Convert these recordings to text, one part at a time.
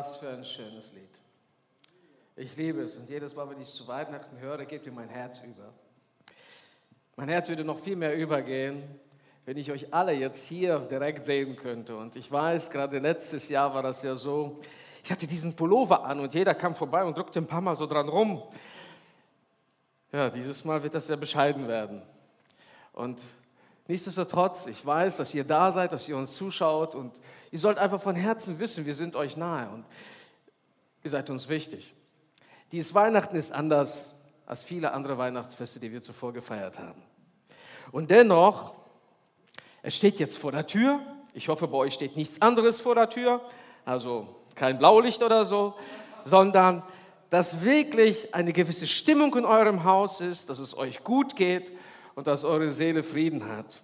Was für ein schönes Lied. Ich liebe es und jedes Mal, wenn ich es zu Weihnachten höre, geht mir mein Herz über. Mein Herz würde noch viel mehr übergehen, wenn ich euch alle jetzt hier direkt sehen könnte. Und ich weiß, gerade letztes Jahr war das ja so, ich hatte diesen Pullover an und jeder kam vorbei und drückte ein paar Mal so dran rum. Ja, dieses Mal wird das sehr bescheiden werden. Und nichtsdestotrotz, ich weiß, dass ihr da seid, dass ihr uns zuschaut und ihr sollt einfach von Herzen wissen, wir sind euch nahe und ihr seid uns wichtig. Dieses Weihnachten ist anders als viele andere Weihnachtsfeste, die wir zuvor gefeiert haben. Und dennoch, es steht jetzt vor der Tür. Ich hoffe, bei euch steht nichts anderes vor der Tür, also kein Blaulicht oder so, sondern dass wirklich eine gewisse Stimmung in eurem Haus ist, dass es euch gut geht und dass eure Seele Frieden hat.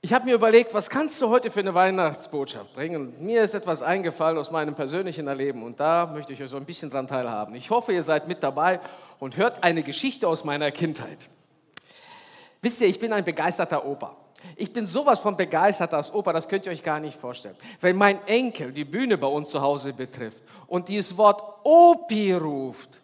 Ich habe mir überlegt, was kannst du heute für eine Weihnachtsbotschaft bringen? Mir ist etwas eingefallen aus meinem persönlichen Erleben und da möchte ich euch so ein bisschen dran teilhaben. Ich hoffe, ihr seid mit dabei und hört eine Geschichte aus meiner Kindheit. Wisst ihr, ich bin ein begeisterter Opa. Ich bin sowas von begeistert als Opa, das könnt ihr euch gar nicht vorstellen. Wenn mein Enkel die Bühne bei uns zu Hause betrifft und dieses Wort Opi ruft,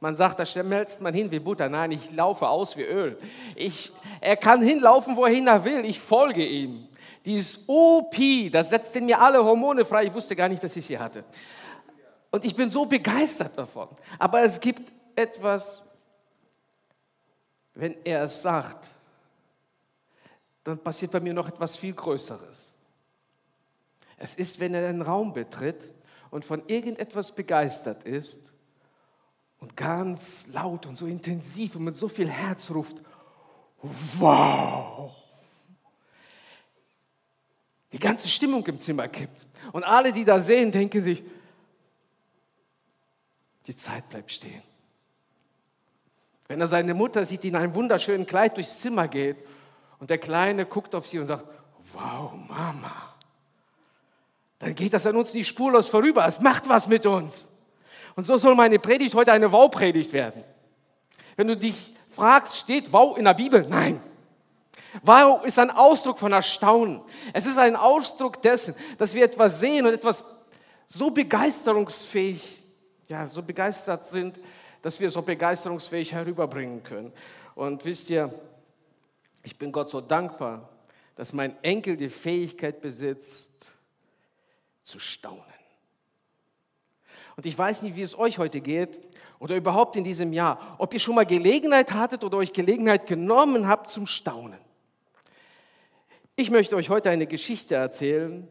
man sagt, da schmelzt man hin wie Butter. Nein, ich laufe aus wie Öl. Ich, er kann hinlaufen, wohin er will. Ich folge ihm. Dieses OP, das setzt in mir alle Hormone frei. Ich wusste gar nicht, dass ich sie hatte. Und ich bin so begeistert davon. Aber es gibt etwas, wenn er es sagt, dann passiert bei mir noch etwas viel Größeres. Es ist, wenn er einen Raum betritt und von irgendetwas begeistert ist und ganz laut und so intensiv und mit so viel Herz ruft, wow! Die ganze Stimmung im Zimmer kippt. Und alle, die da sehen, denken sich, die Zeit bleibt stehen. Wenn er seine Mutter sieht, die in einem wunderschönen Kleid durchs Zimmer geht und der Kleine guckt auf sie und sagt, wow, Mama, dann geht das an uns nicht spurlos vorüber. Es macht was mit uns. Und so soll meine Predigt heute eine Wow-Predigt werden. Wenn du dich fragst, steht Wow in der Bibel? Nein. Wow ist ein Ausdruck von Erstaunen. Es ist ein Ausdruck dessen, dass wir etwas sehen und etwas so begeisterungsfähig, ja, so begeistert sind, dass wir es so begeisterungsfähig herüberbringen können. Und wisst ihr, ich bin Gott so dankbar, dass mein Enkel die Fähigkeit besitzt, zu staunen. Und ich weiß nicht, wie es euch heute geht oder überhaupt in diesem Jahr, ob ihr schon mal Gelegenheit hattet oder euch Gelegenheit genommen habt zum Staunen. Ich möchte euch heute eine Geschichte erzählen,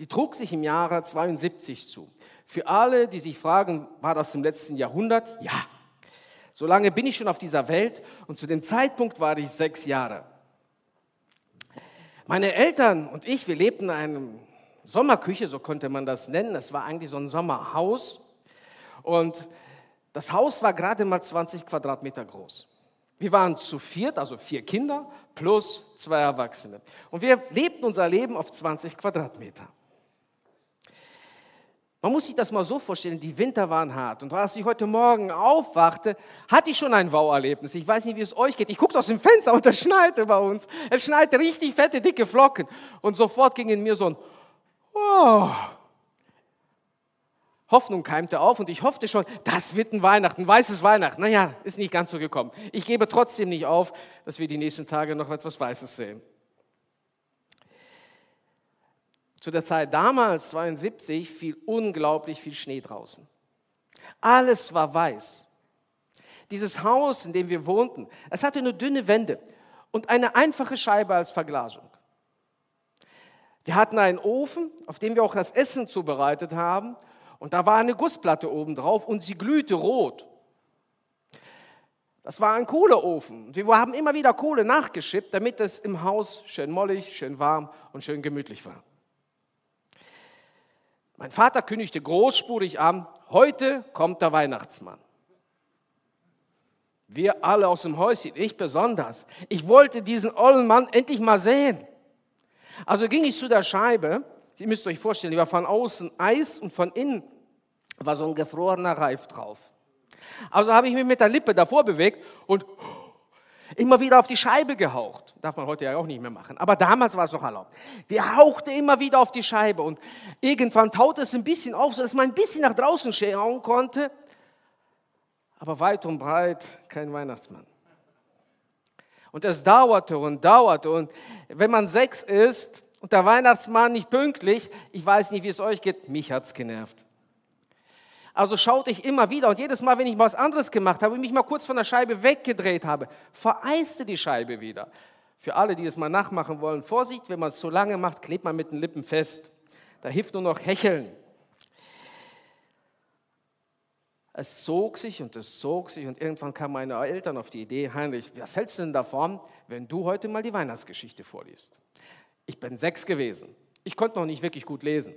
die trug sich im Jahre 72 zu. Für alle, die sich fragen, war das im letzten Jahrhundert? Ja. So lange bin ich schon auf dieser Welt und zu dem Zeitpunkt war ich sechs Jahre. Meine Eltern und ich, wir lebten in einem Sommerküche, so konnte man das nennen. Es war eigentlich so ein Sommerhaus. Und das Haus war gerade mal 20 Quadratmeter groß. Wir waren zu viert, also vier Kinder plus zwei Erwachsene. Und wir lebten unser Leben auf 20 Quadratmeter. Man muss sich das mal so vorstellen, die Winter waren hart. Und als ich heute Morgen aufwachte, hatte ich schon ein Wow-Erlebnis. Ich weiß nicht, wie es euch geht. Ich guckte aus dem Fenster und es schneite bei uns. Es schneite richtig fette, dicke Flocken. Und sofort ging in mir so ein Oh. Hoffnung keimte auf und ich hoffte schon, das wird ein Weihnachten, ein weißes Weihnachten. Naja, ist nicht ganz so gekommen. Ich gebe trotzdem nicht auf, dass wir die nächsten Tage noch etwas Weißes sehen. Zu der Zeit damals, 72, fiel unglaublich viel Schnee draußen. Alles war weiß. Dieses Haus, in dem wir wohnten, es hatte nur dünne Wände und eine einfache Scheibe als Verglasung. Wir hatten einen Ofen, auf dem wir auch das Essen zubereitet haben. Und da war eine Gussplatte oben drauf und sie glühte rot. Das war ein Kohleofen. Wir haben immer wieder Kohle nachgeschippt, damit es im Haus schön mollig, schön warm und schön gemütlich war. Mein Vater kündigte großspurig an, heute kommt der Weihnachtsmann. Wir alle aus dem Häuschen, ich besonders. Ich wollte diesen ollen Mann endlich mal sehen. Also ging ich zu der Scheibe. Sie müsst euch vorstellen, die war von außen Eis und von innen war so ein gefrorener Reif drauf. Also habe ich mich mit der Lippe davor bewegt und immer wieder auf die Scheibe gehaucht. Darf man heute ja auch nicht mehr machen. Aber damals war es noch erlaubt. Wir hauchten immer wieder auf die Scheibe und irgendwann taute es ein bisschen auf, sodass man ein bisschen nach draußen schauen konnte. Aber weit und breit kein Weihnachtsmann. Und es dauerte und dauerte. Und wenn man sechs ist und der Weihnachtsmann nicht pünktlich, ich weiß nicht, wie es euch geht, mich hat es genervt. Also schaute ich immer wieder und jedes Mal, wenn ich was anderes gemacht habe, mich mal kurz von der Scheibe weggedreht habe, vereiste die Scheibe wieder. Für alle, die es mal nachmachen wollen, Vorsicht, wenn man es zu lange macht, klebt man mit den Lippen fest. Da hilft nur noch Hecheln. Es zog sich und es zog sich und irgendwann kamen meine Eltern auf die Idee, Heinrich, was hältst du denn davon, wenn du heute mal die Weihnachtsgeschichte vorliest? Ich bin sechs gewesen. Ich konnte noch nicht wirklich gut lesen.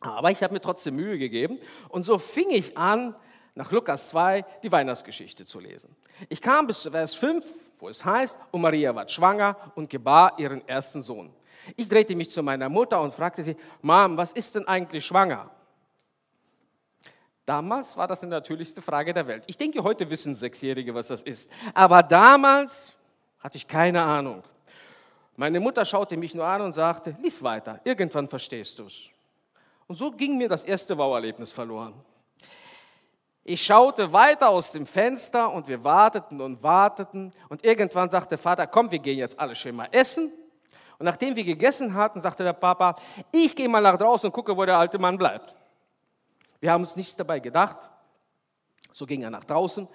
Aber ich habe mir trotzdem Mühe gegeben und so fing ich an, nach Lukas 2 die Weihnachtsgeschichte zu lesen. Ich kam bis zu Vers 5, wo es heißt, und Maria war schwanger und gebar ihren ersten Sohn. Ich drehte mich zu meiner Mutter und fragte sie, Mom, was ist denn eigentlich schwanger? Damals war das die natürlichste Frage der Welt. Ich denke, heute wissen Sechsjährige, was das ist. Aber damals hatte ich keine Ahnung. Meine Mutter schaute mich nur an und sagte, lies weiter, irgendwann verstehst du es. Und so ging mir das erste Wow-Erlebnis verloren. Ich schaute weiter aus dem Fenster und wir warteten und warteten. Und irgendwann sagte Vater, komm, wir gehen jetzt alle schön mal essen. Und nachdem wir gegessen hatten, sagte der Papa, ich gehe mal nach draußen und gucke, wo der alte Mann bleibt. Wir haben uns nichts dabei gedacht. So ging er nach draußen,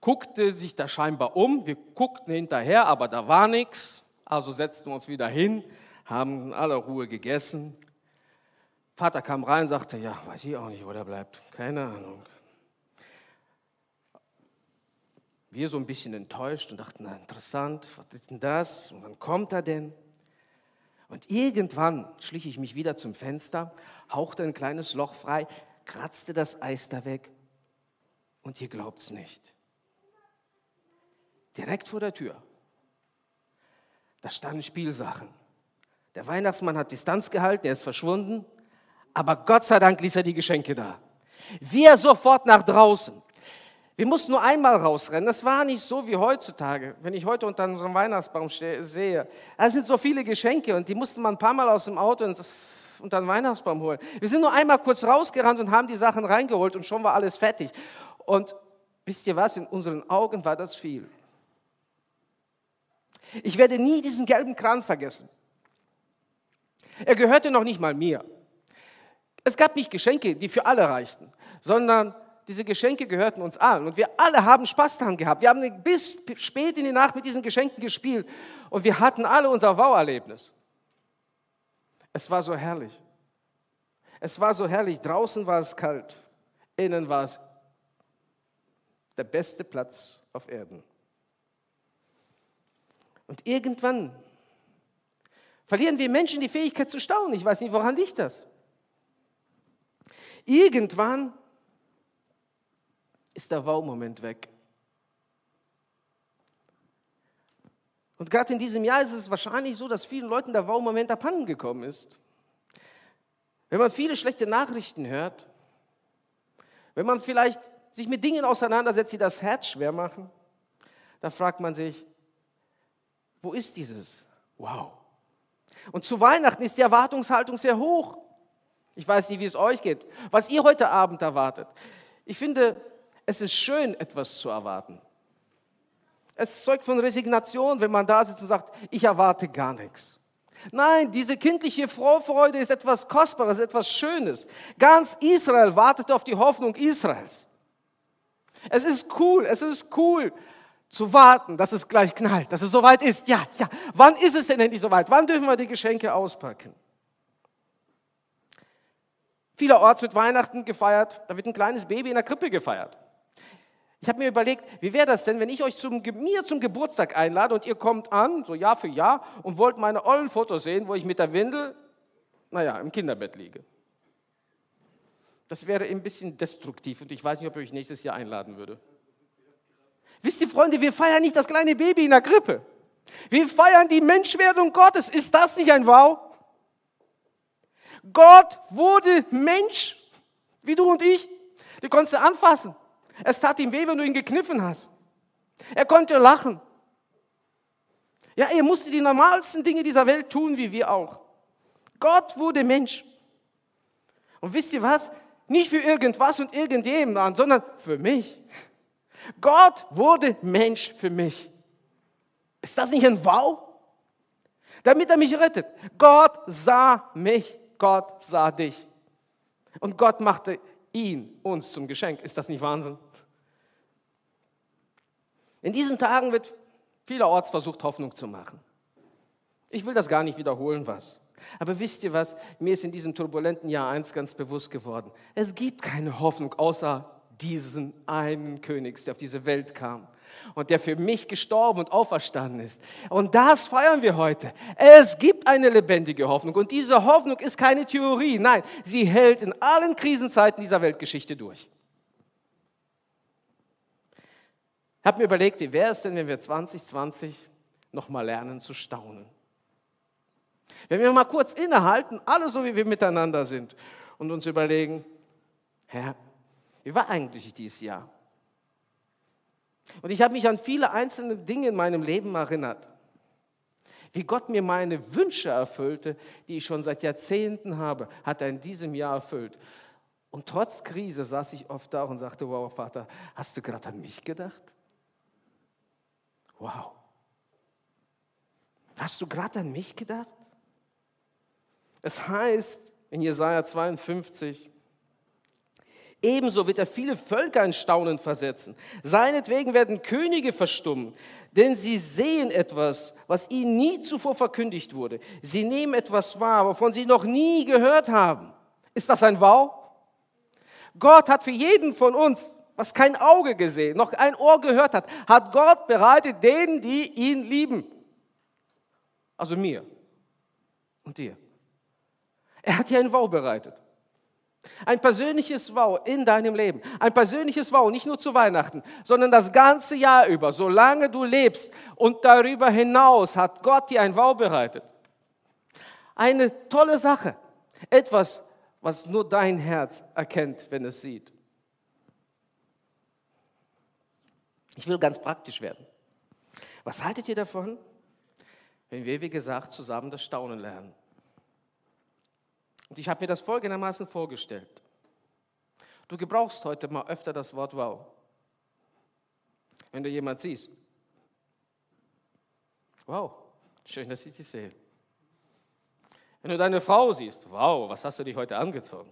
guckte sich da scheinbar um. Wir guckten hinterher, aber da war nichts. Also setzten wir uns wieder hin, haben in aller Ruhe gegessen. Vater kam rein und sagte, ja, weiß ich auch nicht, wo der bleibt. Keine Ahnung. Wir so ein bisschen enttäuscht und dachten, na, interessant, was ist denn das? Und wann kommt er denn? Und irgendwann schlich ich mich wieder zum Fenster, hauchte ein kleines Loch frei, kratzte das Eis da weg und ihr glaubt's nicht. Direkt vor der Tür, da standen Spielsachen. Der Weihnachtsmann hat Distanz gehalten, er ist verschwunden. Aber Gott sei Dank ließ er die Geschenke da. Wir sofort nach draußen. Wir mussten nur einmal rausrennen. Das war nicht so wie heutzutage. Wenn ich heute unter unserem Weihnachtsbaum sehe, da sind so viele Geschenke und die musste man ein paar Mal aus dem Auto unter den Weihnachtsbaum holen. Wir sind nur einmal kurz rausgerannt und haben die Sachen reingeholt und schon war alles fertig. Und wisst ihr was, in unseren Augen war das viel. Ich werde nie diesen gelben Kran vergessen. Er gehörte noch nicht mal mir. Es gab nicht Geschenke, die für alle reichten, sondern diese Geschenke gehörten uns allen. Und wir alle haben Spaß daran gehabt. Wir haben bis spät in die Nacht mit diesen Geschenken gespielt. Und wir hatten alle unser Wow-Erlebnis. Es war so herrlich. Es war so herrlich. Draußen war es kalt. Innen war es der beste Platz auf Erden. Und irgendwann verlieren wir Menschen die Fähigkeit zu staunen. Ich weiß nicht, woran liegt das? Irgendwann ist der Wow-Moment weg. Und gerade in diesem Jahr ist es wahrscheinlich so, dass vielen Leuten der Wow-Moment abhanden gekommen ist. Wenn man viele schlechte Nachrichten hört, wenn man vielleicht sich mit Dingen auseinandersetzt, die das Herz schwer machen, da fragt man sich, wo ist dieses Wow? Und zu Weihnachten ist die Erwartungshaltung sehr hoch. Ich weiß nicht, wie es euch geht, was ihr heute Abend erwartet. Ich finde, es ist schön, etwas zu erwarten. Es zeugt von Resignation, wenn man da sitzt und sagt, ich erwarte gar nichts. Nein, diese kindliche Vorfreude ist etwas Kostbares, etwas Schönes. Ganz Israel wartet auf die Hoffnung Israels. Es ist cool, es ist cool zu warten, dass es gleich knallt, dass es soweit ist. Ja, ja. Wann ist es denn endlich soweit? Wann dürfen wir die Geschenke auspacken? Vielerorts wird Weihnachten gefeiert, da wird ein kleines Baby in der Krippe gefeiert. Ich habe mir überlegt, wie wäre das denn, wenn ich euch zum, mir zum Geburtstag einlade und ihr kommt an, so Jahr für Jahr, und wollt meine ollen Fotos sehen, wo ich mit der Windel, naja, im Kinderbett liege. Das wäre ein bisschen destruktiv und ich weiß nicht, ob ich euch nächstes Jahr einladen würde. Wisst ihr, Freunde, wir feiern nicht das kleine Baby in der Krippe. Wir feiern die Menschwerdung Gottes. Ist das nicht ein Wow? Gott wurde Mensch, wie du und ich. Du konntest anfassen. Es tat ihm weh, wenn du ihn gekniffen hast. Er konnte lachen. Ja, er musste die normalsten Dinge dieser Welt tun, wie wir auch. Gott wurde Mensch. Und wisst ihr was? Nicht für irgendwas und irgendjemand, sondern für mich. Gott wurde Mensch für mich. Ist das nicht ein Wow? Damit er mich rettet. Gott sah mich, Gott sah dich. Und Gott machte ihn uns zum Geschenk. Ist das nicht Wahnsinn? In diesen Tagen wird vielerorts versucht, Hoffnung zu machen. Ich will das gar nicht wiederholen, was. Aber wisst ihr was? Mir ist in diesem turbulenten Jahr eins ganz bewusst geworden. Es gibt keine Hoffnung außer diesen einen Königs, der auf diese Welt kam und der für mich gestorben und auferstanden ist. Und das feiern wir heute. Es gibt eine lebendige Hoffnung und diese Hoffnung ist keine Theorie, nein, sie hält in allen Krisenzeiten dieser Weltgeschichte durch. Ich habe mir überlegt, wie wäre es denn, wenn wir 2020 nochmal lernen zu staunen? Wenn wir mal kurz innehalten, alle so wie wir miteinander sind und uns überlegen, Herr, wie war eigentlich dieses Jahr? Und ich habe mich an viele einzelne Dinge in meinem Leben erinnert. Wie Gott mir meine Wünsche erfüllte, die ich schon seit Jahrzehnten habe, hat er in diesem Jahr erfüllt. Und trotz Krise saß ich oft da und sagte, wow, Vater, hast du gerade an mich gedacht? Wow. Hast du gerade an mich gedacht? Es heißt in Jesaja 52, Ebenso wird er viele Völker in Staunen versetzen. Seinetwegen werden Könige verstummen, denn sie sehen etwas, was ihnen nie zuvor verkündigt wurde. Sie nehmen etwas wahr, wovon sie noch nie gehört haben. Ist das ein Wow? Gott hat für jeden von uns, was kein Auge gesehen, noch ein Ohr gehört hat, hat Gott bereitet denen, die ihn lieben. Also mir und dir. Er hat dir ein Wow bereitet. Ein persönliches Wow in deinem Leben. Ein persönliches Wow, nicht nur zu Weihnachten, sondern das ganze Jahr über, solange du lebst und darüber hinaus hat Gott dir ein Wow bereitet. Eine tolle Sache. Etwas, was nur dein Herz erkennt, wenn es sieht. Ich will ganz praktisch werden. Was haltet ihr davon, wenn wir, wie gesagt, zusammen das Staunen lernen? Und ich habe mir das folgendermaßen vorgestellt. Du gebrauchst heute mal öfter das Wort wow. Wenn du jemand siehst. Wow, schön, dass ich dich sehe. Wenn du deine Frau siehst, wow, was hast du dich heute angezogen?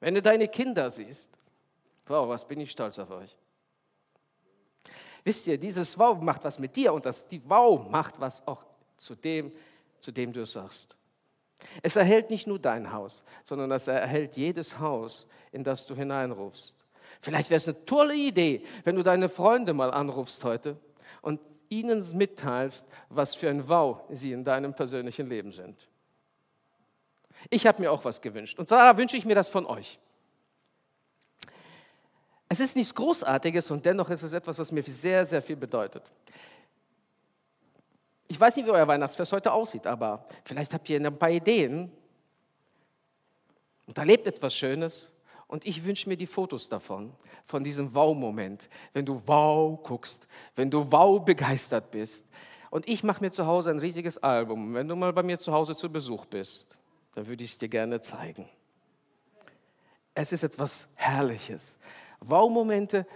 Wenn du deine Kinder siehst, wow, was bin ich stolz auf euch. Wisst ihr, dieses Wow macht was mit dir und das die Wow macht was auch zu dem, zu dem du sagst. Es erhält nicht nur dein Haus, sondern es erhält jedes Haus, in das du hineinrufst. Vielleicht wäre es eine tolle Idee, wenn du deine Freunde mal anrufst heute und ihnen mitteilst, was für ein Wow sie in deinem persönlichen Leben sind. Ich habe mir auch was gewünscht und da wünsche ich mir das von euch. Es ist nichts Großartiges und dennoch ist es etwas, was mir sehr, sehr viel bedeutet. Ich weiß nicht, wie euer Weihnachtsfest heute aussieht, aber vielleicht habt ihr ein paar Ideen. Und da lebt etwas Schönes. Und ich wünsche mir die Fotos davon, von diesem Wow-Moment. Wenn du Wow guckst, wenn du Wow begeistert bist. Und ich mache mir zu Hause ein riesiges Album. Wenn du mal bei mir zu Hause zu Besuch bist, dann würde ich es dir gerne zeigen. Es ist etwas Herrliches. Wow-Momente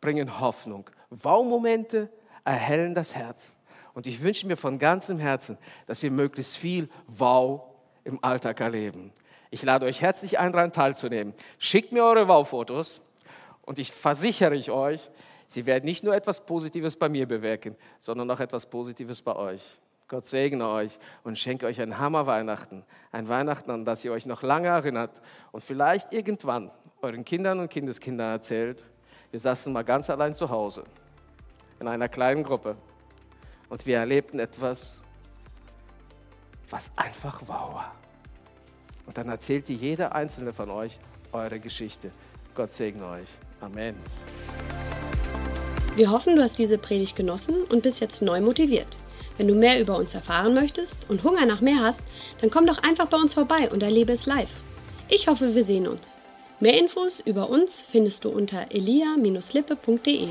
bringen Hoffnung. Wow-Momente erhellen das Herz. Und ich wünsche mir von ganzem Herzen, dass wir möglichst viel Wow im Alltag erleben. Ich lade euch herzlich ein, daran teilzunehmen. Schickt mir eure Wow-Fotos und ich versichere ich euch, sie werden nicht nur etwas Positives bei mir bewirken, sondern auch etwas Positives bei euch. Gott segne euch und schenke euch ein Hammer Weihnachten. Ein Weihnachten, an das ihr euch noch lange erinnert und vielleicht irgendwann euren Kindern und Kindeskindern erzählt. Wir saßen mal ganz allein zu Hause in einer kleinen Gruppe und wir erlebten etwas, was einfach wow war. Und dann erzählt ihr jeder einzelne von euch eure Geschichte. Gott segne euch. Amen. Wir hoffen, du hast diese Predigt genossen und bist jetzt neu motiviert. Wenn du mehr über uns erfahren möchtest und Hunger nach mehr hast, dann komm doch einfach bei uns vorbei und erlebe es live. Ich hoffe, wir sehen uns. Mehr Infos über uns findest du unter elia-lippe.de.